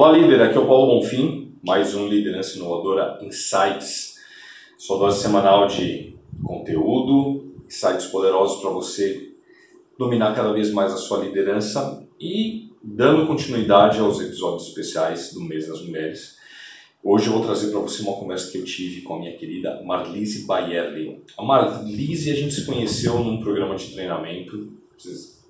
Olá, líder. Aqui é o Paulo Bonfim, mais um Liderança Inovadora Insights. Sua dose semanal de conteúdo, insights poderosos para você dominar cada vez mais a sua liderança e dando continuidade aos episódios especiais do Mês das Mulheres. Hoje eu vou trazer para você uma conversa que eu tive com a minha querida Marlise Baierli. A Marlise a gente se conheceu num programa de treinamento. Vocês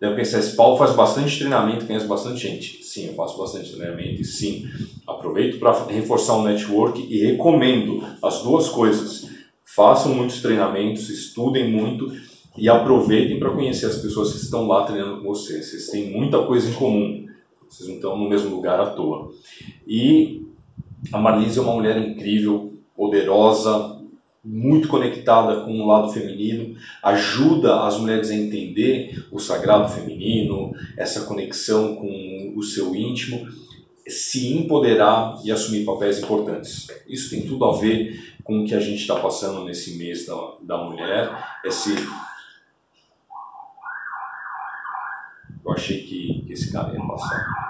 devem pensar, esse Paulo faz bastante treinamento, conhece bastante gente. Sim, eu faço bastante treinamento e sim, aproveito para reforçar o network e recomendo as duas coisas. Façam muitos treinamentos, estudem muito e aproveitem para conhecer as pessoas que estão lá treinando com vocês. Vocês têm muita coisa em comum. Vocês não estão no mesmo lugar à toa. E a Marlise é uma mulher incrível, poderosa, muito conectada com o lado feminino, ajuda as mulheres a entender o sagrado feminino, essa conexão com o seu íntimo, se empoderar e assumir papéis importantes. Isso tem tudo a ver com o que a gente está passando nesse mês da, da mulher, esse eu achei que, que esse cara ia passar.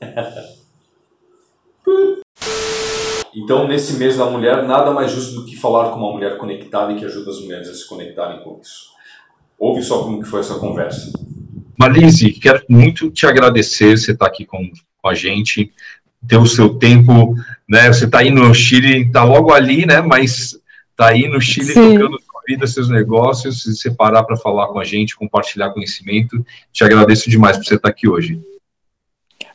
Então, nesse mês da mulher, nada mais justo do que falar com uma mulher conectada e que ajuda as mulheres a se conectarem com isso. Ouve só como que foi essa conversa. Marlise, quero muito te agradecer, você estar tá aqui com, com a gente, ter o seu tempo, né? Você está aí no Chile, está logo ali, né? Mas está aí no Chile Sim. tocando sua vida, seus negócios, se separar para falar com a gente, compartilhar conhecimento. Te agradeço demais por você estar tá aqui hoje.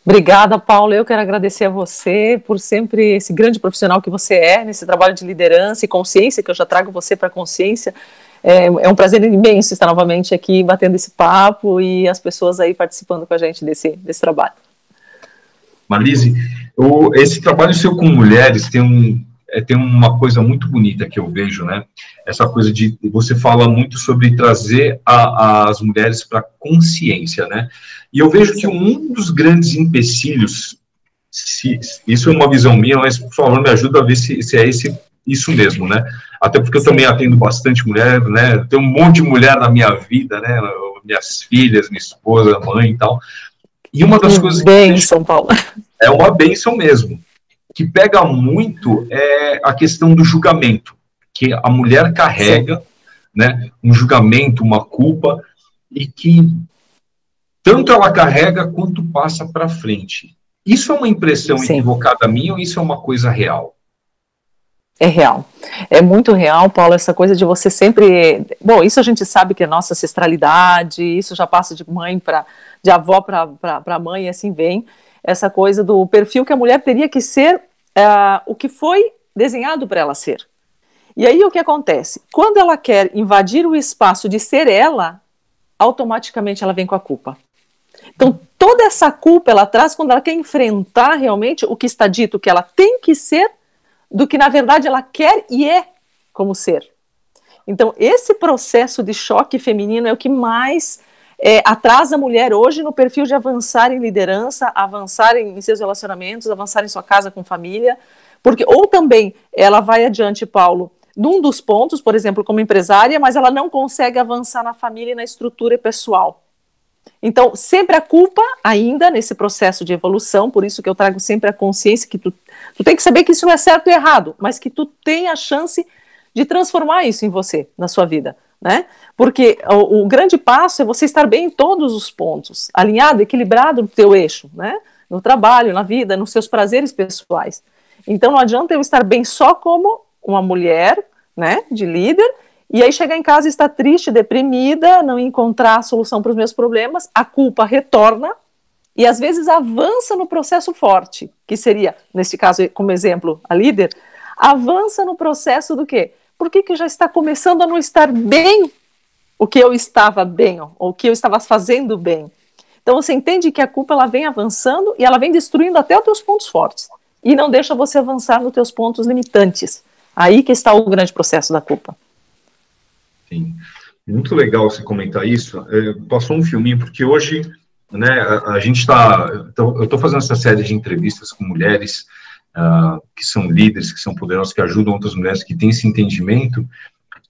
Obrigada, Paulo. Eu quero agradecer a você por sempre esse grande profissional que você é nesse trabalho de liderança e consciência, que eu já trago você para a consciência. É, é, um prazer imenso estar novamente aqui batendo esse papo e as pessoas aí participando com a gente desse, desse trabalho. Marlise, esse trabalho seu com mulheres tem um, é, tem uma coisa muito bonita que eu vejo, né? Essa coisa de você fala muito sobre trazer a, as mulheres para consciência, né? E eu vejo que um dos grandes empecilhos, se, isso é uma visão minha, mas por favor me ajuda a ver se, se é esse isso mesmo, né? Até porque eu também atendo bastante mulher, né? Tem um monte de mulher na minha vida, né? Minhas filhas, minha esposa, mãe e tal. E uma das coisas bem, que São Paulo. é uma benção mesmo que pega muito é a questão do julgamento, que a mulher carrega, né, um julgamento, uma culpa, e que tanto ela carrega quanto passa para frente. Isso é uma impressão Sim. equivocada minha ou isso é uma coisa real? É real. É muito real, Paulo, essa coisa de você sempre. Bom, isso a gente sabe que é nossa ancestralidade, isso já passa de mãe para. de avó para mãe e assim vem essa coisa do perfil que a mulher teria que ser uh, o que foi desenhado para ela ser. E aí o que acontece? Quando ela quer invadir o espaço de ser ela, automaticamente ela vem com a culpa. Então, toda essa culpa ela traz quando ela quer enfrentar realmente o que está dito que ela tem que ser, do que na verdade ela quer e é como ser. Então, esse processo de choque feminino é o que mais é, atrasa a mulher hoje no perfil de avançar em liderança, avançar em, em seus relacionamentos, avançar em sua casa com família, porque ou também ela vai adiante, Paulo, num dos pontos, por exemplo, como empresária, mas ela não consegue avançar na família e na estrutura pessoal. Então, sempre a culpa, ainda nesse processo de evolução, por isso que eu trago sempre a consciência que tu, tu tem que saber que isso não é certo e errado, mas que tu tem a chance de transformar isso em você, na sua vida né? Porque o, o, grande passo é você estar bem em todos os pontos, alinhado, equilibrado no teu eixo, né? No trabalho, na vida, nos seus prazeres pessoais. Então não adianta eu estar bem só como uma mulher, né, de líder, e aí chegar em casa e estar triste, deprimida, não encontrar solução para os meus problemas, a culpa retorna e às vezes avança no processo forte, que seria, nesse caso, como exemplo, a líder, avança no processo do quê? Por que, que já está começando a não estar bem o que eu estava bem, ou o que eu estava fazendo bem? Então você entende que a culpa ela vem avançando e ela vem destruindo até os teus pontos fortes e não deixa você avançar nos teus pontos limitantes. Aí que está o grande processo da culpa. Sim. Muito legal você comentar isso. É, passou um filminho, porque hoje né, a, a gente está. Eu estou fazendo essa série de entrevistas com mulheres uh, que são líderes, que são poderosos, que ajudam outras mulheres, que têm esse entendimento,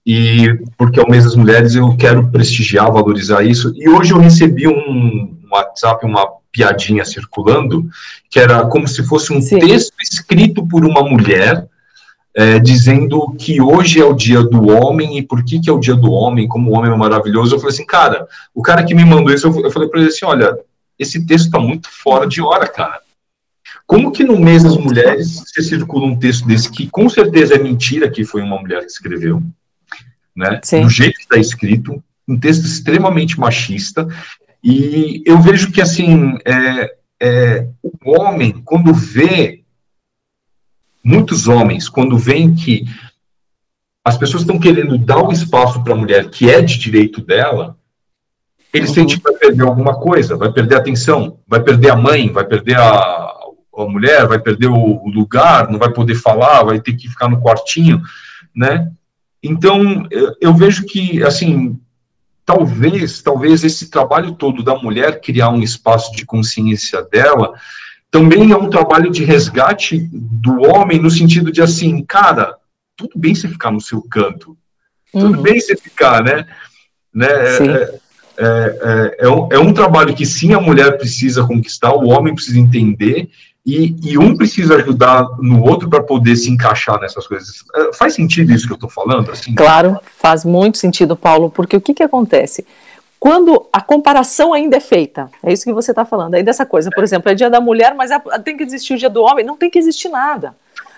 e porque ao mês das mulheres eu quero prestigiar, valorizar isso, e hoje eu recebi um WhatsApp, uma piadinha circulando, que era como se fosse um Sim. texto escrito por uma mulher, é, dizendo que hoje é o dia do homem e por que, que é o dia do homem, como o homem é maravilhoso. Eu falei assim, cara, o cara que me mandou isso, eu, eu falei para ele assim: olha, esse texto está muito fora de hora, cara. Como que no mês das mulheres você circula um texto desse que com certeza é mentira que foi uma mulher que escreveu, né? Sim. Do jeito que está escrito, um texto extremamente machista. E eu vejo que assim é, é, o homem quando vê muitos homens quando veem que as pessoas estão querendo dar o espaço para a mulher que é de direito dela, eles uhum. sentem que vai perder alguma coisa, vai perder a atenção, vai perder a mãe, vai perder a, a mulher, vai perder o, lugar, não vai poder falar, vai ter que ficar no quartinho, né? Então, eu, eu vejo que, assim, talvez, talvez esse trabalho todo da mulher criar um espaço de consciência dela também é um trabalho de resgate do homem no sentido de assim, cara, tudo bem você ficar no seu canto, tudo uhum. bem você ficar, né? né? É, é, é, é, um, é um trabalho que sim a mulher precisa conquistar, o homem precisa entender e, e um precisa ajudar no outro para poder se encaixar nessas coisas. É, faz sentido isso que eu estou falando? Assim? Claro, faz muito sentido, Paulo, porque o que, que acontece? Quando a comparação ainda é feita, é isso que você está falando, aí dessa coisa, por exemplo, é dia da mulher, mas é, tem que existir o dia do homem, não tem que existir nada.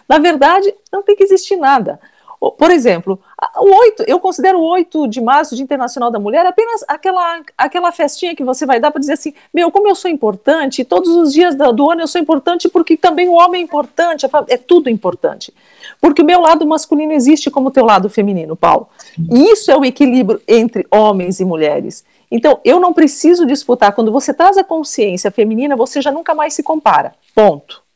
Na verdade, não tem que existir nada. Por exemplo, o 8, eu considero o 8 de março, Dia Internacional da Mulher, apenas aquela, aquela festinha que você vai dar para dizer assim: meu, como eu sou importante, todos os dias do, do, ano eu sou importante porque também o homem é importante, é tudo importante. Porque o meu lado masculino existe como o teu lado feminino, Paulo. E isso é o equilíbrio entre homens e mulheres. Então, eu não preciso disputar. Quando você traz a consciência feminina, você já nunca mais se compara. Ponto.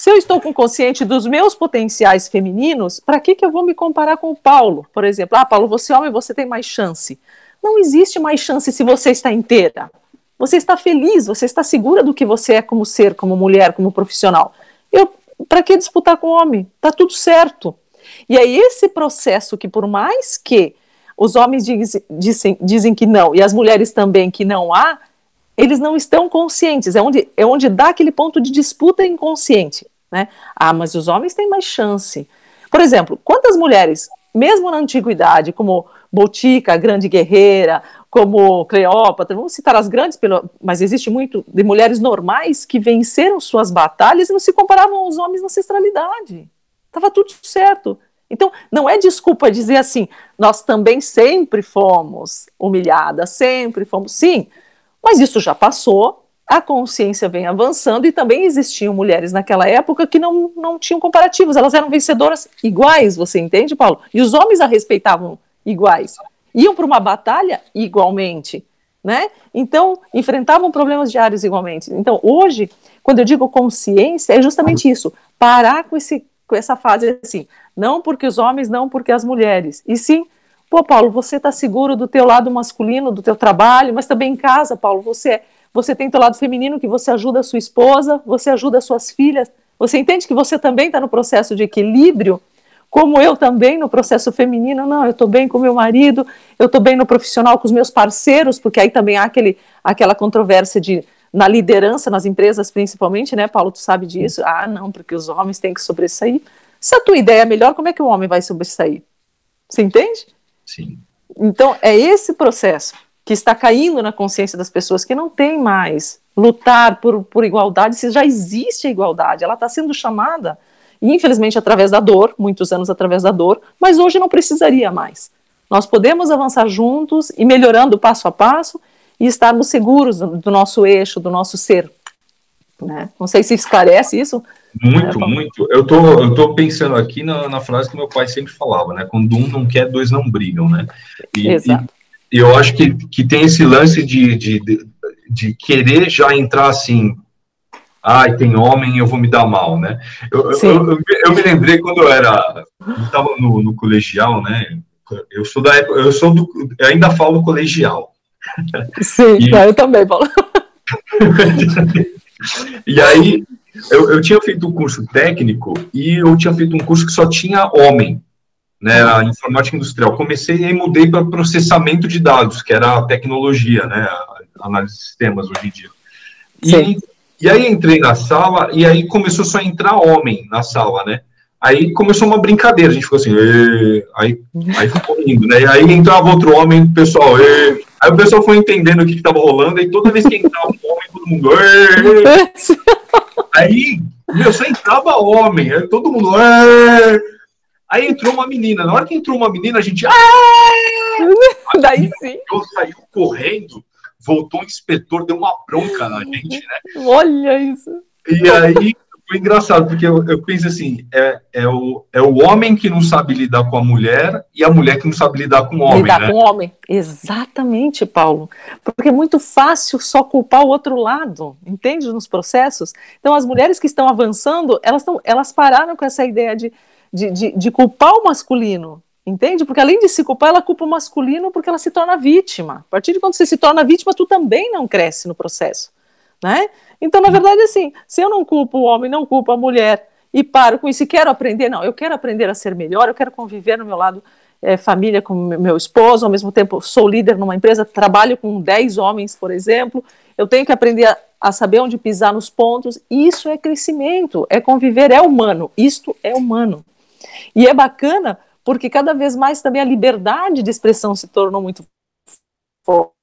Se eu estou com consciente dos meus potenciais femininos, para que, que eu vou me comparar com o Paulo? Por exemplo, ah, Paulo, você é homem, você tem mais chance. Não existe mais chance se você está inteira. Você está feliz, você está segura do que você é como ser, como mulher, como profissional. Eu, para que disputar com o homem? Tá tudo certo. E aí esse processo que por mais que os homens dizem, dizem, dizem que não e as mulheres também que não há, eles não estão conscientes, é onde, é onde dá aquele ponto de disputa inconsciente. Né? Ah, mas os homens têm mais chance. Por exemplo, quantas mulheres, mesmo na antiguidade, como Botica, grande guerreira, como Cleópatra, vamos citar as grandes, mas existe muito de mulheres normais que venceram suas batalhas e não se comparavam aos homens na ancestralidade. Estava tudo certo. Então, não é desculpa dizer assim, nós também sempre fomos humilhadas, sempre fomos. Sim, mas isso já passou, a consciência vem avançando e também existiam mulheres naquela época que não, não tinham comparativos, elas eram vencedoras iguais, você entende, Paulo? E os homens a respeitavam iguais. Iam para uma batalha igualmente, né? Então, enfrentavam problemas diários igualmente. Então, hoje, quando eu digo consciência, é justamente isso, parar com, esse, com essa fase assim, não porque os homens, não porque as mulheres, e sim Pô, Paulo, você está seguro do teu lado masculino, do teu trabalho, mas também em casa, Paulo, você você tem teu lado feminino que você ajuda a sua esposa, você ajuda as suas filhas. Você entende que você também está no processo de equilíbrio, como eu também no processo feminino. Não, eu estou bem com meu marido, eu estou bem no profissional com os meus parceiros, porque aí também há aquele, aquela controvérsia de na liderança, nas empresas principalmente, né, Paulo, tu sabe disso? Ah, não, porque os homens têm que sobressair. Se a tua ideia é melhor, como é que o homem vai sobressair? Você entende? Sim. Então, é esse processo que está caindo na consciência das pessoas que não tem mais lutar por, por igualdade, se já existe a igualdade, ela está sendo chamada, infelizmente, através da dor, muitos anos através da dor, mas hoje não precisaria mais. Nós podemos avançar juntos e melhorando passo a passo e estarmos seguros do nosso eixo, do nosso ser. Né? Não sei se esclarece isso, muito, é, muito. Eu tô, eu tô pensando aqui na, na, frase que meu pai sempre falava, né? Quando um não quer, dois não brigam, né? E, Exato. E, eu acho que, que tem esse lance de, de, de, de querer já entrar assim, ai, tem homem, eu vou me dar mal, né? Eu, eu, eu, eu, me lembrei quando eu era, estava no, no, colegial, né? Eu sou da época, eu sou do, eu ainda falo colegial. Sim, e, eu também, Paulo. e aí eu, eu tinha feito um curso técnico e eu tinha feito um curso que só tinha homem, né, a informática industrial. Comecei e mudei para processamento de dados, que era a tecnologia, né, a análise de sistemas hoje em dia. E, e aí entrei na sala, e aí começou só a entrar homem na sala, né? Aí começou uma brincadeira, a gente ficou assim, aí, aí ficou indo, né? Aí entrava outro homem, o pessoal, Ê! aí o pessoal foi entendendo o que estava rolando, e toda vez que entrava um homem, todo mundo, Ê! aí, meu, só entrava homem, aí todo mundo, Ê! aí entrou uma menina, na hora que entrou uma menina, a gente, Daí sim. Eu saiu correndo, voltou o inspetor, deu uma bronca na gente, né? Olha isso. E aí foi engraçado, porque eu, eu penso assim: é, é, o, é o homem que não sabe lidar com a mulher e a mulher que não sabe lidar com o homem. Lidar né? com o homem. Exatamente, Paulo. Porque é muito fácil só culpar o outro lado, entende? Nos processos. Então, as mulheres que estão avançando, elas, tão, elas pararam com essa ideia de, de, de, de culpar o masculino. Entende? Porque além de se culpar, ela culpa o masculino porque ela se torna vítima. A partir de quando você se torna vítima, tu também não cresce no processo, né? Então, na verdade, assim, se eu não culpo o homem, não culpo a mulher e paro com isso e quero aprender, não, eu quero aprender a ser melhor, eu quero conviver no meu lado é, família com meu esposo, ao mesmo tempo sou líder numa empresa, trabalho com 10 homens, por exemplo, eu tenho que aprender a, a saber onde pisar nos pontos, isso é crescimento, é conviver, é humano, isto é humano. E é bacana porque cada vez mais também a liberdade de expressão se tornou muito forte.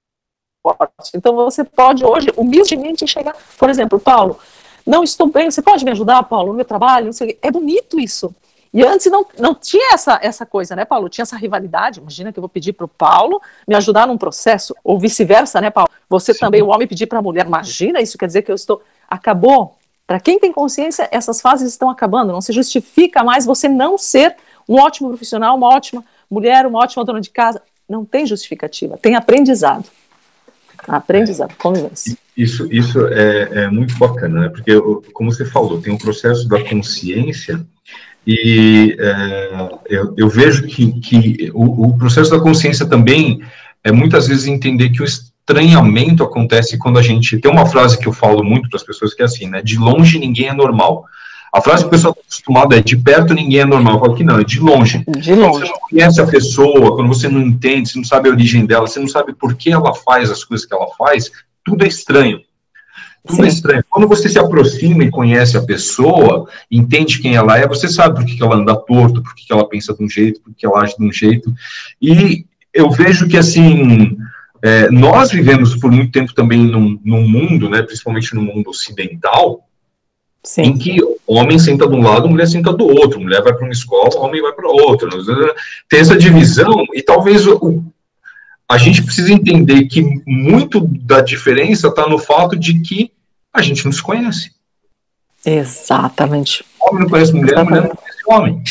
Então você pode hoje, humildemente, chegar, por exemplo, Paulo, não estou bem, você pode me ajudar, Paulo, no meu trabalho? É bonito isso. E antes não, não tinha essa, essa coisa, né, Paulo? Tinha essa rivalidade. Imagina que eu vou pedir para o Paulo me ajudar num processo, ou vice-versa, né, Paulo? Você Sim. também, o homem, pedir para a mulher. Imagina, isso quer dizer que eu estou. Acabou. Para quem tem consciência, essas fases estão acabando. Não se justifica mais você não ser um ótimo profissional, uma ótima mulher, uma ótima dona de casa. Não tem justificativa, tem aprendizado. Aprendizado, convivência. Isso, isso é, é, muito bacana, né? Porque, como você falou, tem um processo da consciência e é, eu, eu, vejo que, que o, o, processo da consciência também é muitas vezes entender que o estranhamento acontece quando a gente. Tem uma frase que eu falo muito para as pessoas que é assim, né? De longe ninguém é normal. A frase que o pessoal está acostumado é de perto ninguém é normal. Eu falo que não, é de longe. De longe. Quando você não conhece a pessoa, quando você não entende, você não sabe a origem dela, você não sabe por que ela faz as coisas que ela faz, tudo é estranho. Tudo é Sim. é estranho. Quando você se aproxima e conhece a pessoa, entende quem ela é, você sabe por que ela anda torto, por que ela pensa de um jeito, por que ela age de um jeito. E eu vejo que, assim, é, nós vivemos por muito tempo também num, num mundo, né, principalmente no mundo ocidental, Sim. em que homem senta de um lado, mulher senta do outro, mulher vai para uma escola, homem vai para outra. Tem essa divisão e talvez o, a gente precisa entender que muito da diferença está no fato de que a gente não se conhece. Exatamente. Homem não conhece mulher, Exatamente. mulher não conhece homem.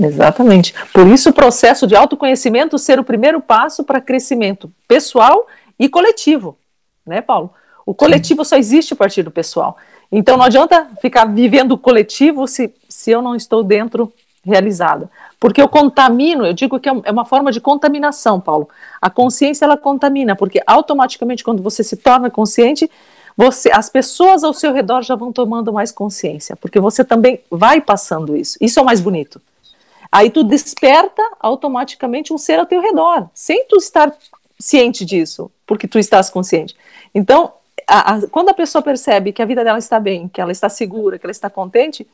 Exatamente. Por isso o processo de autoconhecimento ser o primeiro passo para crescimento pessoal e coletivo, né, Paulo? O coletivo Sim. só existe a partir do pessoal. Então não adianta ficar vivendo coletivo se, se eu não estou dentro realizada. Porque eu contamino, eu digo que é, é uma forma de contaminação, Paulo. A consciência ela contamina, porque automaticamente quando você se torna consciente, você, as pessoas ao seu redor já vão tomando mais consciência, porque você também vai passando isso. Isso é o mais bonito. Aí tu desperta automaticamente um ser ao teu redor, sem tu estar ciente disso, porque tu estás consciente. Então, a, a, quando a pessoa percebe que a vida dela está bem, que ela está segura, que ela está contente,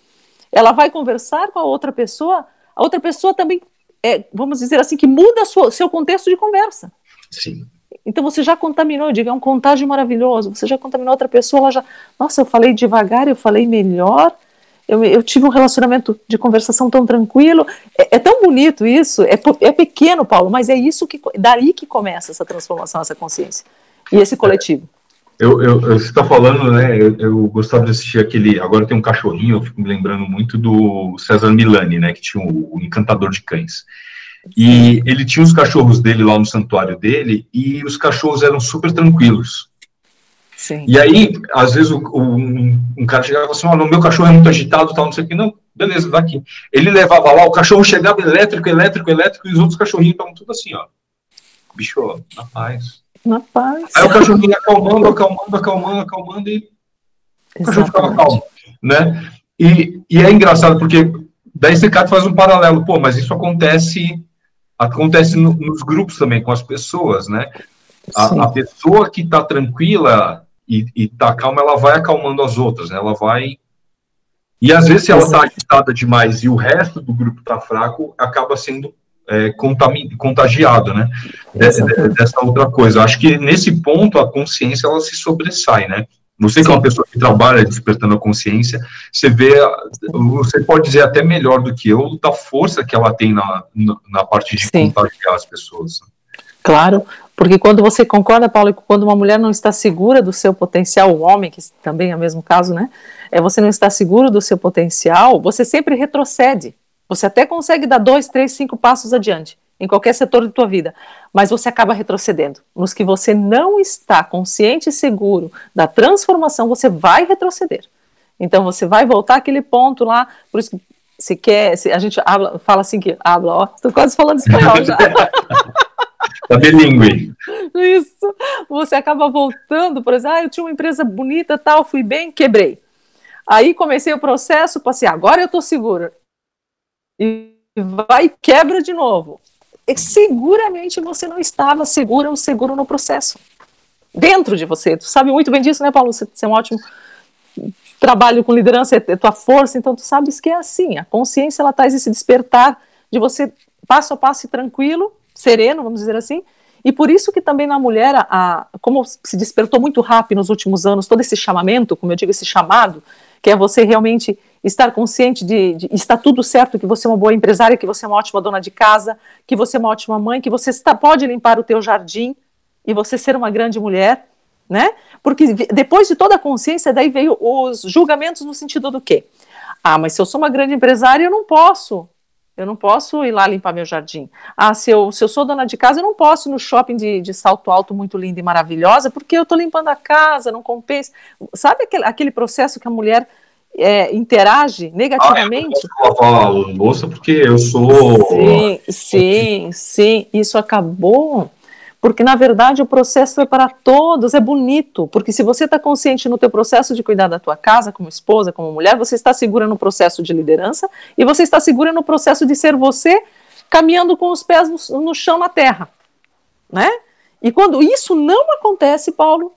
ela vai conversar com a outra pessoa, a outra pessoa também, é, vamos dizer assim, que muda o seu contexto de conversa. Sim. Então você já contaminou, eu digo, é um contágio maravilhoso, você já contaminou outra pessoa, ela já, nossa, eu falei devagar, eu falei melhor, eu, eu tive um relacionamento de conversação tão tranquilo, é, é tão bonito isso, é, é pequeno, Paulo, mas é isso que, daí que começa essa transformação, essa consciência, e esse coletivo. Eu, eu, você está falando, né? Eu, eu, gostava de assistir aquele. Agora tem um cachorrinho, eu fico me lembrando muito do César Milani, né? Que tinha o, o Encantador de Cães. E ele tinha os cachorros dele lá no santuário dele, e os cachorros eram super tranquilos. Sim. E aí, às vezes, o, um, um, cara chegava assim: oh, meu cachorro é muito agitado, tal, não sei o que. Não, beleza, daqui. Ele levava lá, o cachorro chegava elétrico, elétrico, elétrico, e os outros cachorrinhos estavam tudo assim, ó. Bicho, na paz na paz. Aí o cachorrinho acalmando, acalmando, acalmando, acalmando e o cachorro ficava calmo, né? E, e é engraçado porque daí você faz um paralelo, pô, mas isso acontece acontece no, nos grupos também com as pessoas, né? A, a pessoa que está tranquila e, e tá calma, ela vai acalmando as outras, né? Ela vai. E às vezes, se ela está agitada demais e o resto do grupo está fraco, acaba sendo é, contagiado, né? De, de, dessa outra coisa. Acho que nesse ponto a consciência ela se sobressai, né? Você que é uma pessoa que trabalha despertando a consciência, você vê, você pode dizer até melhor do que eu, da força que ela tem na, na parte de Sim. contagiar as pessoas. Claro, porque quando você concorda, Paulo, que quando uma mulher não está segura do seu potencial, o homem, que também é o mesmo caso, né? É, você não está seguro do seu potencial, você sempre retrocede. Você até consegue dar dois, três, cinco passos adiante em qualquer setor da tua vida, mas você acaba retrocedendo. Nos que você não está consciente e seguro da transformação, você vai retroceder. Então você vai voltar àquele ponto lá, por isso que se quer, se a gente habla, fala assim que habla, ó, estou quase falando espanhol já. Tá bilíngue. Isso. Você acaba voltando, por exemplo, ah, eu tinha uma empresa bonita, tal, fui bem, quebrei. Aí comecei o processo, passei, agora eu estou segura. E vai quebra de novo. E seguramente você não estava segura ou seguro no processo. Dentro de você. Tu sabe muito bem disso, né, Paulo? Você, você é um ótimo trabalho com liderança, é tua força, então tu sabes que é assim. A consciência, ela traz esse despertar de você passo a passo tranquilo, sereno, vamos dizer assim. E por isso que também na mulher, a, como se despertou muito rápido nos últimos anos, todo esse chamamento, como eu digo, esse chamado, que é você realmente estar consciente de, de está tudo certo, que você é uma boa empresária, que você é uma ótima dona de casa, que você é uma ótima mãe, que você está, pode limpar o teu jardim e você ser uma grande mulher, né? Porque depois de toda a consciência, daí veio os julgamentos no sentido do quê? Ah, mas se eu sou uma grande empresária, eu não posso eu não posso ir lá limpar meu jardim. Ah, se eu, se eu sou dona de casa, eu não posso ir no shopping de, de salto alto muito linda e maravilhosa, porque eu estou limpando a casa, não compensa. Sabe aquele, aquele processo que a mulher é, interage negativamente? Ah, eu a louça porque eu sou. Sim, sim, sim. Isso acabou porque na verdade o processo é para todos, é bonito, porque se você está consciente no teu processo de cuidar da tua casa, como esposa, como mulher, você está segura no processo de liderança e você está segura no processo de ser você, caminhando com os pés no, no chão na terra, né? E quando isso não acontece, Paulo,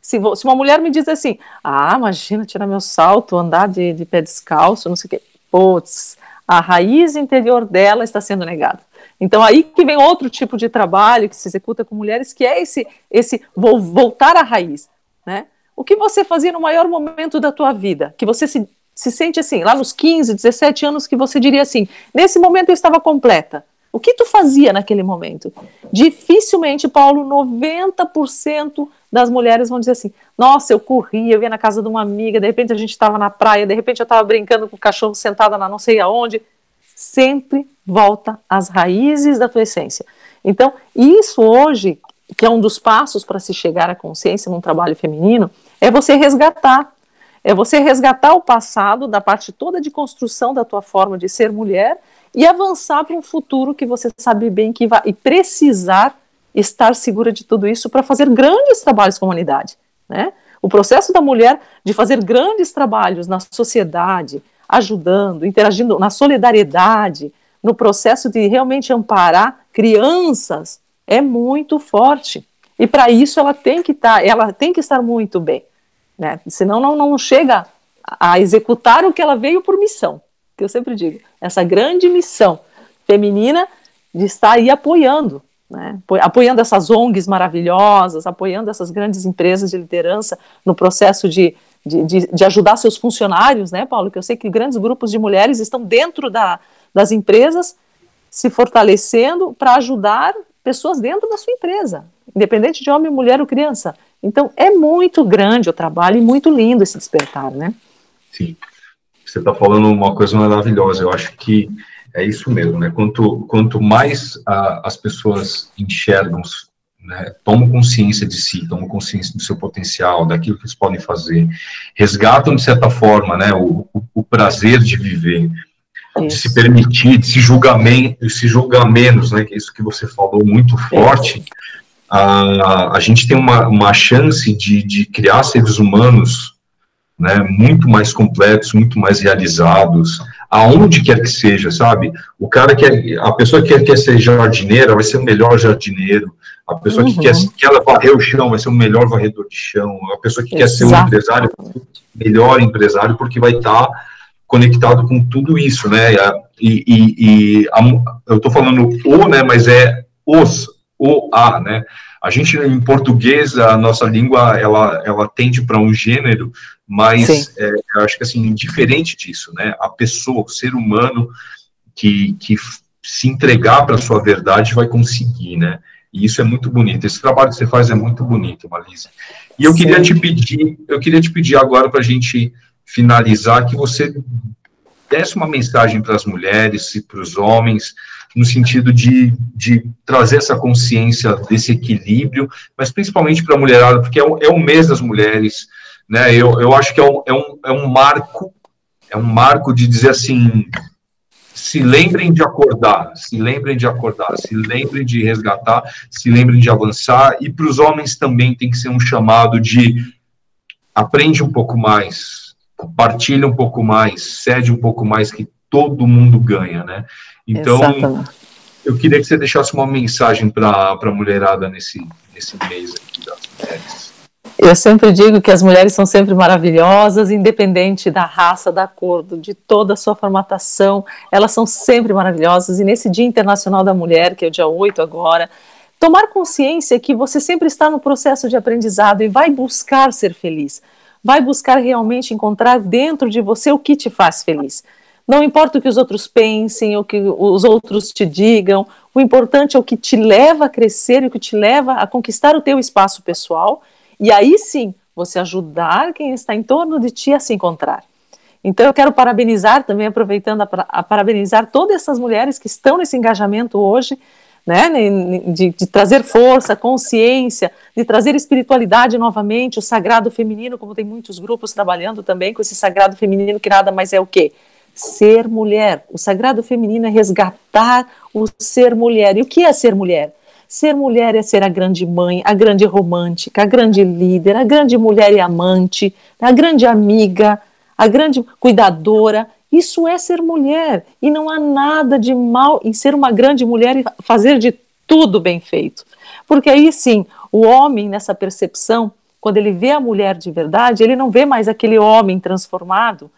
se, se, uma mulher me diz assim, ah, imagina tirar meu salto, andar de, de pé descalço, não sei o quê, putz, a raiz interior dela está sendo negada. Então aí que vem outro tipo de trabalho que se executa com mulheres, que é esse esse voltar à raiz, né? O que você fazia no maior momento da tua vida, que você se, se sente assim, lá nos 15, 17 anos que você diria assim, nesse momento eu estava completa. O que tu fazia naquele momento? Dificilmente, Paulo, 90% das mulheres vão dizer assim: nossa, eu corria, eu ia na casa de uma amiga, de repente a gente estava na praia, de repente eu estava brincando com o cachorro sentada na não sei aonde sempre volta às raízes da tua essência. Então, isso hoje, que é um dos passos para se chegar à consciência num trabalho feminino, é você resgatar. É você resgatar o passado da parte toda de construção da tua forma de ser mulher e avançar para um futuro que você sabe bem que vai e precisar estar segura de tudo isso para fazer grandes trabalhos com a humanidade, né? O processo da mulher de fazer grandes trabalhos na sociedade, ajudando, interagindo na solidariedade, no processo de realmente amparar crianças, é muito forte. E para isso ela tem que estar, tá, ela tem que estar muito bem, né? Senão não, não chega a executar o que ela veio por missão. Que eu sempre digo, essa grande missão feminina de estar aí apoiando, né? apoiando essas ONGs maravilhosas, apoiando essas grandes empresas de liderança no processo de de, de, de, ajudar seus funcionários, né, Paulo? Que eu sei que grandes grupos de mulheres estão dentro da, das empresas se fortalecendo para ajudar pessoas dentro da sua empresa, independente de homem, mulher ou criança. Então é muito grande o trabalho e muito lindo esse despertar, né? Sim. Você está falando uma coisa maravilhosa. Eu acho que é isso mesmo, né? Quanto, quanto mais a, as pessoas enxergam né, tomam consciência de si, tomam consciência do seu potencial, daquilo que eles podem fazer, resgatam, de certa forma, né, o, o, o prazer de viver, de se permitir, de se julgar, men se julgar menos, né, que é isso que você falou muito forte, a, a gente tem uma, uma chance de, de criar seres humanos né, muito mais completos, muito mais realizados, aonde quer que seja, sabe? O cara que a pessoa que quer, ser jardineira vai ser o melhor jardineiro, a pessoa uhum. que quer, que ela varrer o chão vai ser o melhor varredor de chão, a pessoa que Exato. quer ser um empresário, melhor empresário, porque vai estar tá conectado com tudo isso, né? E, e, e a, eu estou falando o, né? Mas é os, o a, né? A gente em português a nossa língua ela ela tende para um gênero, mas é, eu acho que assim diferente disso, né? A pessoa, o ser humano que que se entregar para a sua verdade vai conseguir, né? E isso é muito bonito. Esse trabalho que você faz é muito bonito, Malise. E eu Sim. queria te pedir, eu queria te pedir agora para a gente finalizar que você desse uma mensagem para as mulheres e para os homens no sentido de, de trazer essa consciência desse equilíbrio, mas principalmente para a mulherada, porque é o, é o mês das mulheres, né? Eu, eu acho que é um, é, um, é um marco, é um marco de dizer assim, se lembrem de acordar, se lembrem de acordar, se lembrem de resgatar, se lembrem de avançar, e para os homens também tem que ser um chamado de aprende um pouco mais, compartilha um pouco mais, cede um pouco mais, que todo mundo ganha, né? Então, Exatamente. eu queria que você deixasse uma mensagem para a mulherada nesse, nesse mês aqui das mulheres. Eu sempre digo que as mulheres são sempre maravilhosas, independente da raça, da cor, de toda a sua formatação, elas são sempre maravilhosas. E nesse Dia Internacional da Mulher, que é o dia 8 agora, tomar consciência que você sempre está no processo de aprendizado e vai buscar ser feliz. Vai buscar realmente encontrar dentro de você o que te faz feliz. Não importa o que os outros pensem, o que os outros te digam, o importante é o que te leva a crescer e o que te leva a conquistar o teu espaço pessoal, e aí sim, você ajudar quem está em torno de ti a se encontrar. Então eu quero parabenizar também, aproveitando a, a parabenizar todas essas mulheres que estão nesse engajamento hoje, né, de, de, trazer força, consciência, de trazer espiritualidade novamente, o sagrado feminino, como tem muitos grupos trabalhando também com esse sagrado feminino, que nada mais é o quê? Ser mulher. O sagrado feminino é resgatar o ser mulher. E o que é ser mulher? Ser mulher é ser a grande mãe, a grande romântica, a grande líder, a grande mulher e amante, a grande amiga, a grande cuidadora. Isso é ser mulher. E não há nada de mal em ser uma grande mulher e fazer de tudo bem feito. Porque aí sim, o homem, nessa percepção, quando ele vê a mulher de verdade, ele não vê mais aquele homem transformado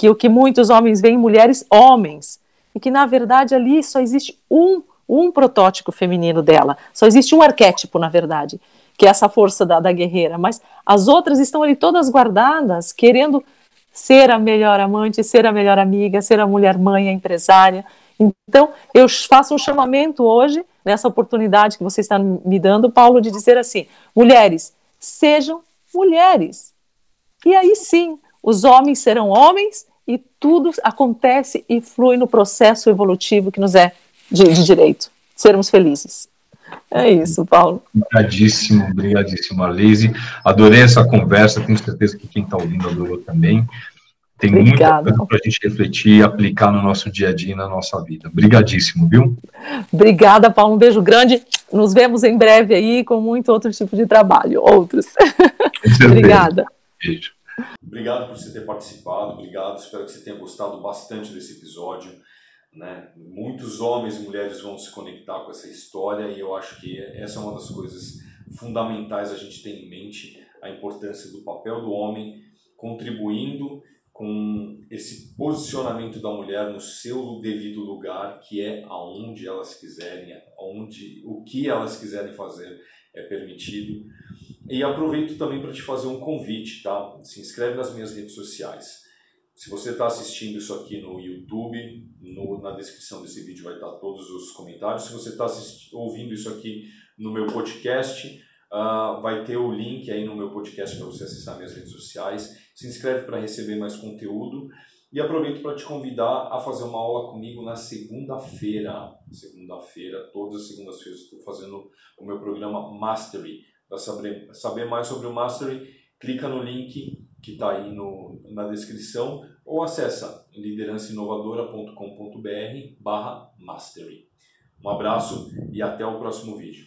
que o que muitos homens veem mulheres homens, e que na verdade ali só existe um, um protótipo feminino dela, só existe um arquétipo, na verdade, que é essa força da, da guerreira, mas as outras estão ali todas guardadas, querendo ser a melhor amante, ser a melhor amiga, ser a mulher mãe, a empresária. Então, eu faço um chamamento hoje, nessa oportunidade que você está me dando, Paulo, de dizer assim: mulheres, sejam mulheres. E aí sim, os homens serão homens e tudo acontece e flui no processo evolutivo que nos é de, de direito, sermos felizes. É isso, Paulo. Obrigadíssimo, obrigadíssimo, Arlise. Adorei essa conversa, tenho certeza que quem está ouvindo adorou também. Tem Obrigada. muita coisa para a gente refletir e aplicar no nosso dia a dia e na nossa vida. Obrigadíssimo, viu? Obrigada, Paulo. Um beijo grande. Nos vemos em breve aí com muito outro tipo de trabalho, outros. Obrigada. Beijo. Obrigado por você ter participado, obrigado. Espero que você tenha gostado bastante desse episódio. Né? Muitos homens e mulheres vão se conectar com essa história e eu acho que essa é uma das coisas fundamentais a gente ter em mente a importância do papel do homem contribuindo com esse posicionamento da mulher no seu devido lugar, que é aonde elas quiserem, aonde o que elas quiserem fazer é permitido. E aproveito também para te fazer um convite, tá? Se inscreve nas minhas redes sociais. Se você está assistindo isso aqui no YouTube, no, na descrição desse vídeo vai estar todos os comentários. Se você está ouvindo isso aqui no meu podcast, uh, vai ter o link aí no meu podcast para você acessar minhas redes sociais. Se inscreve para receber mais conteúdo. E aproveito para te convidar a fazer uma aula comigo na segunda-feira. Segunda-feira, todas as segundas-feiras, estou fazendo o meu programa Mastery para saber, saber mais sobre o Mastery, clica no link que está aí no, na descrição ou acessa liderançainovadora.com.br barra Mastery. Um abraço e até o próximo vídeo.